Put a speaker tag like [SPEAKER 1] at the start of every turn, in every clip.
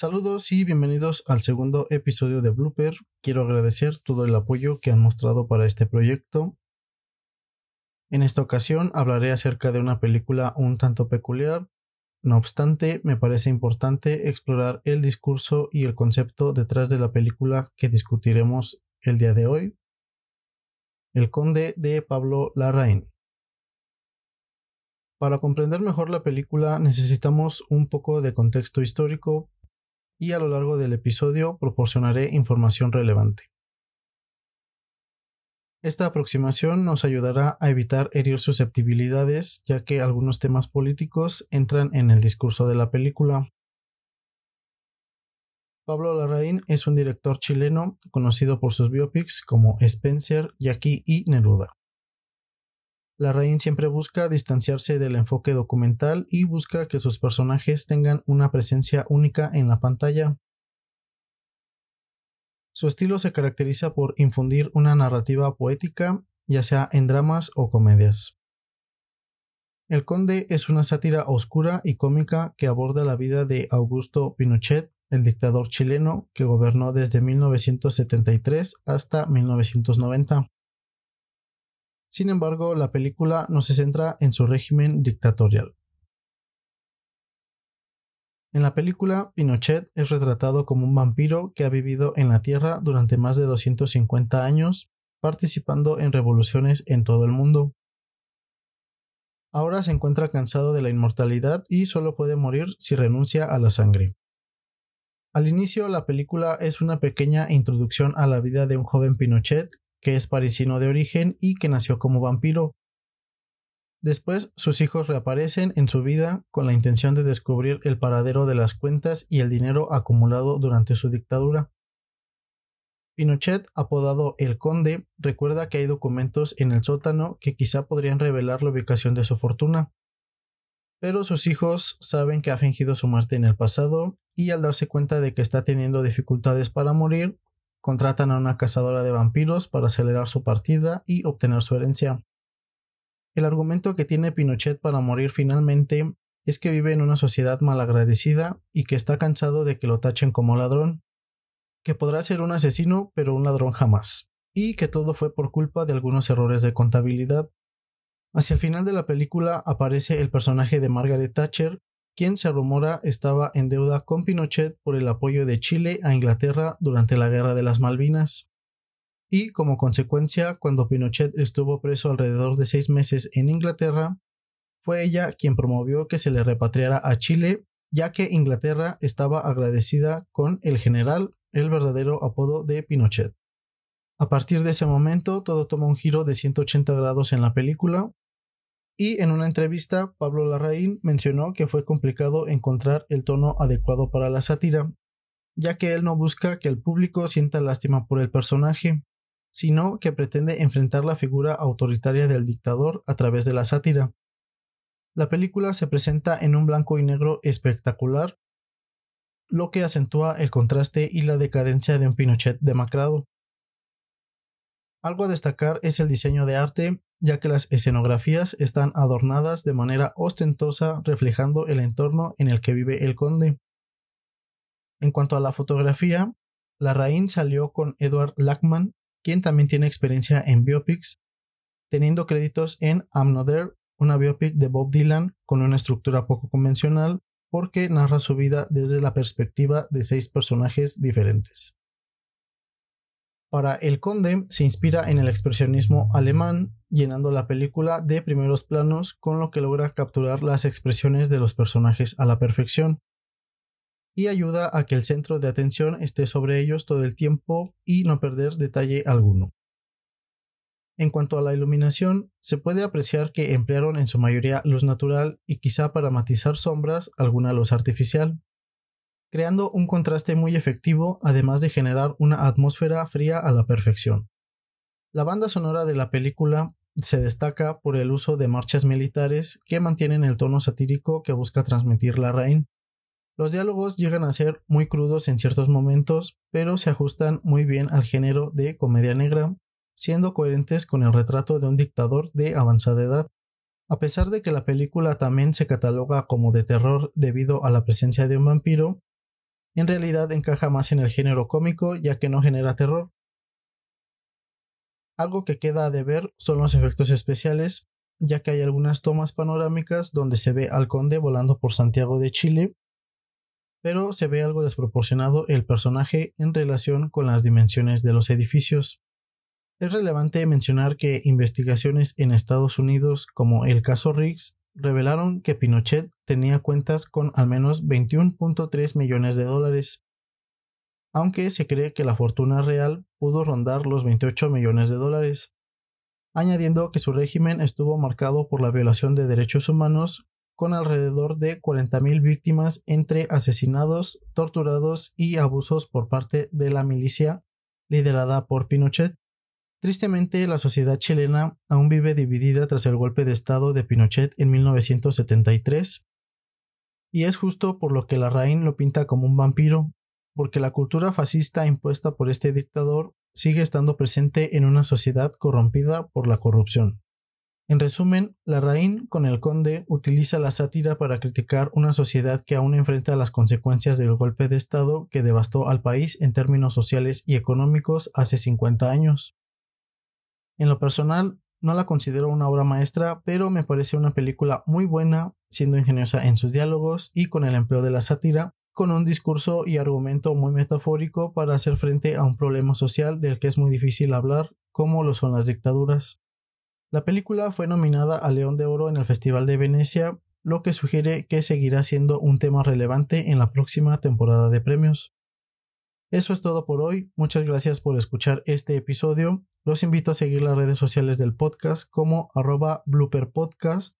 [SPEAKER 1] Saludos y bienvenidos al segundo episodio de Blooper. Quiero agradecer todo el apoyo que han mostrado para este proyecto. En esta ocasión hablaré acerca de una película un tanto peculiar. No obstante, me parece importante explorar el discurso y el concepto detrás de la película que discutiremos el día de hoy. El Conde de Pablo Larraín. Para comprender mejor la película necesitamos un poco de contexto histórico y a lo largo del episodio proporcionaré información relevante. Esta aproximación nos ayudará a evitar herir susceptibilidades, ya que algunos temas políticos entran en el discurso de la película. Pablo Larraín es un director chileno conocido por sus biopics como Spencer, Jackie y Neruda. Larraín siempre busca distanciarse del enfoque documental y busca que sus personajes tengan una presencia única en la pantalla. Su estilo se caracteriza por infundir una narrativa poética, ya sea en dramas o comedias. El Conde es una sátira oscura y cómica que aborda la vida de Augusto Pinochet, el dictador chileno que gobernó desde 1973 hasta 1990. Sin embargo, la película no se centra en su régimen dictatorial. En la película, Pinochet es retratado como un vampiro que ha vivido en la Tierra durante más de 250 años, participando en revoluciones en todo el mundo. Ahora se encuentra cansado de la inmortalidad y solo puede morir si renuncia a la sangre. Al inicio, la película es una pequeña introducción a la vida de un joven Pinochet que es parisino de origen y que nació como vampiro. Después sus hijos reaparecen en su vida con la intención de descubrir el paradero de las cuentas y el dinero acumulado durante su dictadura. Pinochet, apodado el Conde, recuerda que hay documentos en el sótano que quizá podrían revelar la ubicación de su fortuna. Pero sus hijos saben que ha fingido su muerte en el pasado y al darse cuenta de que está teniendo dificultades para morir, contratan a una cazadora de vampiros para acelerar su partida y obtener su herencia. El argumento que tiene Pinochet para morir finalmente es que vive en una sociedad malagradecida y que está cansado de que lo tachen como ladrón, que podrá ser un asesino pero un ladrón jamás, y que todo fue por culpa de algunos errores de contabilidad. Hacia el final de la película aparece el personaje de Margaret Thatcher, quien se rumora estaba en deuda con Pinochet por el apoyo de Chile a Inglaterra durante la Guerra de las Malvinas. Y como consecuencia, cuando Pinochet estuvo preso alrededor de seis meses en Inglaterra, fue ella quien promovió que se le repatriara a Chile, ya que Inglaterra estaba agradecida con el general, el verdadero apodo de Pinochet. A partir de ese momento, todo toma un giro de 180 grados en la película, y en una entrevista, Pablo Larraín mencionó que fue complicado encontrar el tono adecuado para la sátira, ya que él no busca que el público sienta lástima por el personaje, sino que pretende enfrentar la figura autoritaria del dictador a través de la sátira. La película se presenta en un blanco y negro espectacular, lo que acentúa el contraste y la decadencia de un Pinochet demacrado. Algo a destacar es el diseño de arte, ya que las escenografías están adornadas de manera ostentosa reflejando el entorno en el que vive el conde. En cuanto a la fotografía, la Larraín salió con Edward Lackman, quien también tiene experiencia en biopics, teniendo créditos en I'm una biopic de Bob Dylan con una estructura poco convencional porque narra su vida desde la perspectiva de seis personajes diferentes. Para El Conde se inspira en el expresionismo alemán, llenando la película de primeros planos, con lo que logra capturar las expresiones de los personajes a la perfección, y ayuda a que el centro de atención esté sobre ellos todo el tiempo y no perder detalle alguno. En cuanto a la iluminación, se puede apreciar que emplearon en su mayoría luz natural y quizá para matizar sombras alguna luz artificial creando un contraste muy efectivo, además de generar una atmósfera fría a la perfección. La banda sonora de la película se destaca por el uso de marchas militares que mantienen el tono satírico que busca transmitir la Rain. Los diálogos llegan a ser muy crudos en ciertos momentos, pero se ajustan muy bien al género de comedia negra, siendo coherentes con el retrato de un dictador de avanzada edad. A pesar de que la película también se cataloga como de terror debido a la presencia de un vampiro, en realidad encaja más en el género cómico ya que no genera terror. Algo que queda de ver son los efectos especiales, ya que hay algunas tomas panorámicas donde se ve al conde volando por Santiago de Chile, pero se ve algo desproporcionado el personaje en relación con las dimensiones de los edificios. Es relevante mencionar que investigaciones en Estados Unidos como el caso Riggs revelaron que Pinochet tenía cuentas con al menos 21.3 millones de dólares, aunque se cree que la fortuna real pudo rondar los 28 millones de dólares añadiendo que su régimen estuvo marcado por la violación de derechos humanos, con alrededor de 40.000 víctimas entre asesinados, torturados y abusos por parte de la milicia liderada por Pinochet. Tristemente, la sociedad chilena aún vive dividida tras el golpe de Estado de Pinochet en 1973, y es justo por lo que la Rain lo pinta como un vampiro, porque la cultura fascista impuesta por este dictador sigue estando presente en una sociedad corrompida por la corrupción. En resumen, la Rain con el conde utiliza la sátira para criticar una sociedad que aún enfrenta las consecuencias del golpe de Estado que devastó al país en términos sociales y económicos hace 50 años. En lo personal, no la considero una obra maestra, pero me parece una película muy buena, siendo ingeniosa en sus diálogos y con el empleo de la sátira, con un discurso y argumento muy metafórico para hacer frente a un problema social del que es muy difícil hablar, como lo son las dictaduras. La película fue nominada a León de Oro en el Festival de Venecia, lo que sugiere que seguirá siendo un tema relevante en la próxima temporada de premios. Eso es todo por hoy, muchas gracias por escuchar este episodio, los invito a seguir las redes sociales del podcast como arroba blooperpodcast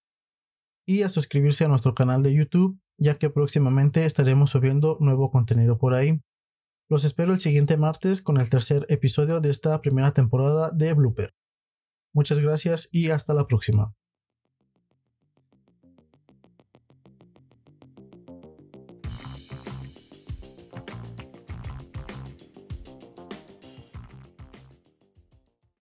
[SPEAKER 1] y a suscribirse a nuestro canal de YouTube ya que próximamente estaremos subiendo nuevo contenido por ahí. Los espero el siguiente martes con el tercer episodio de esta primera temporada de Blooper. Muchas gracias y hasta la próxima.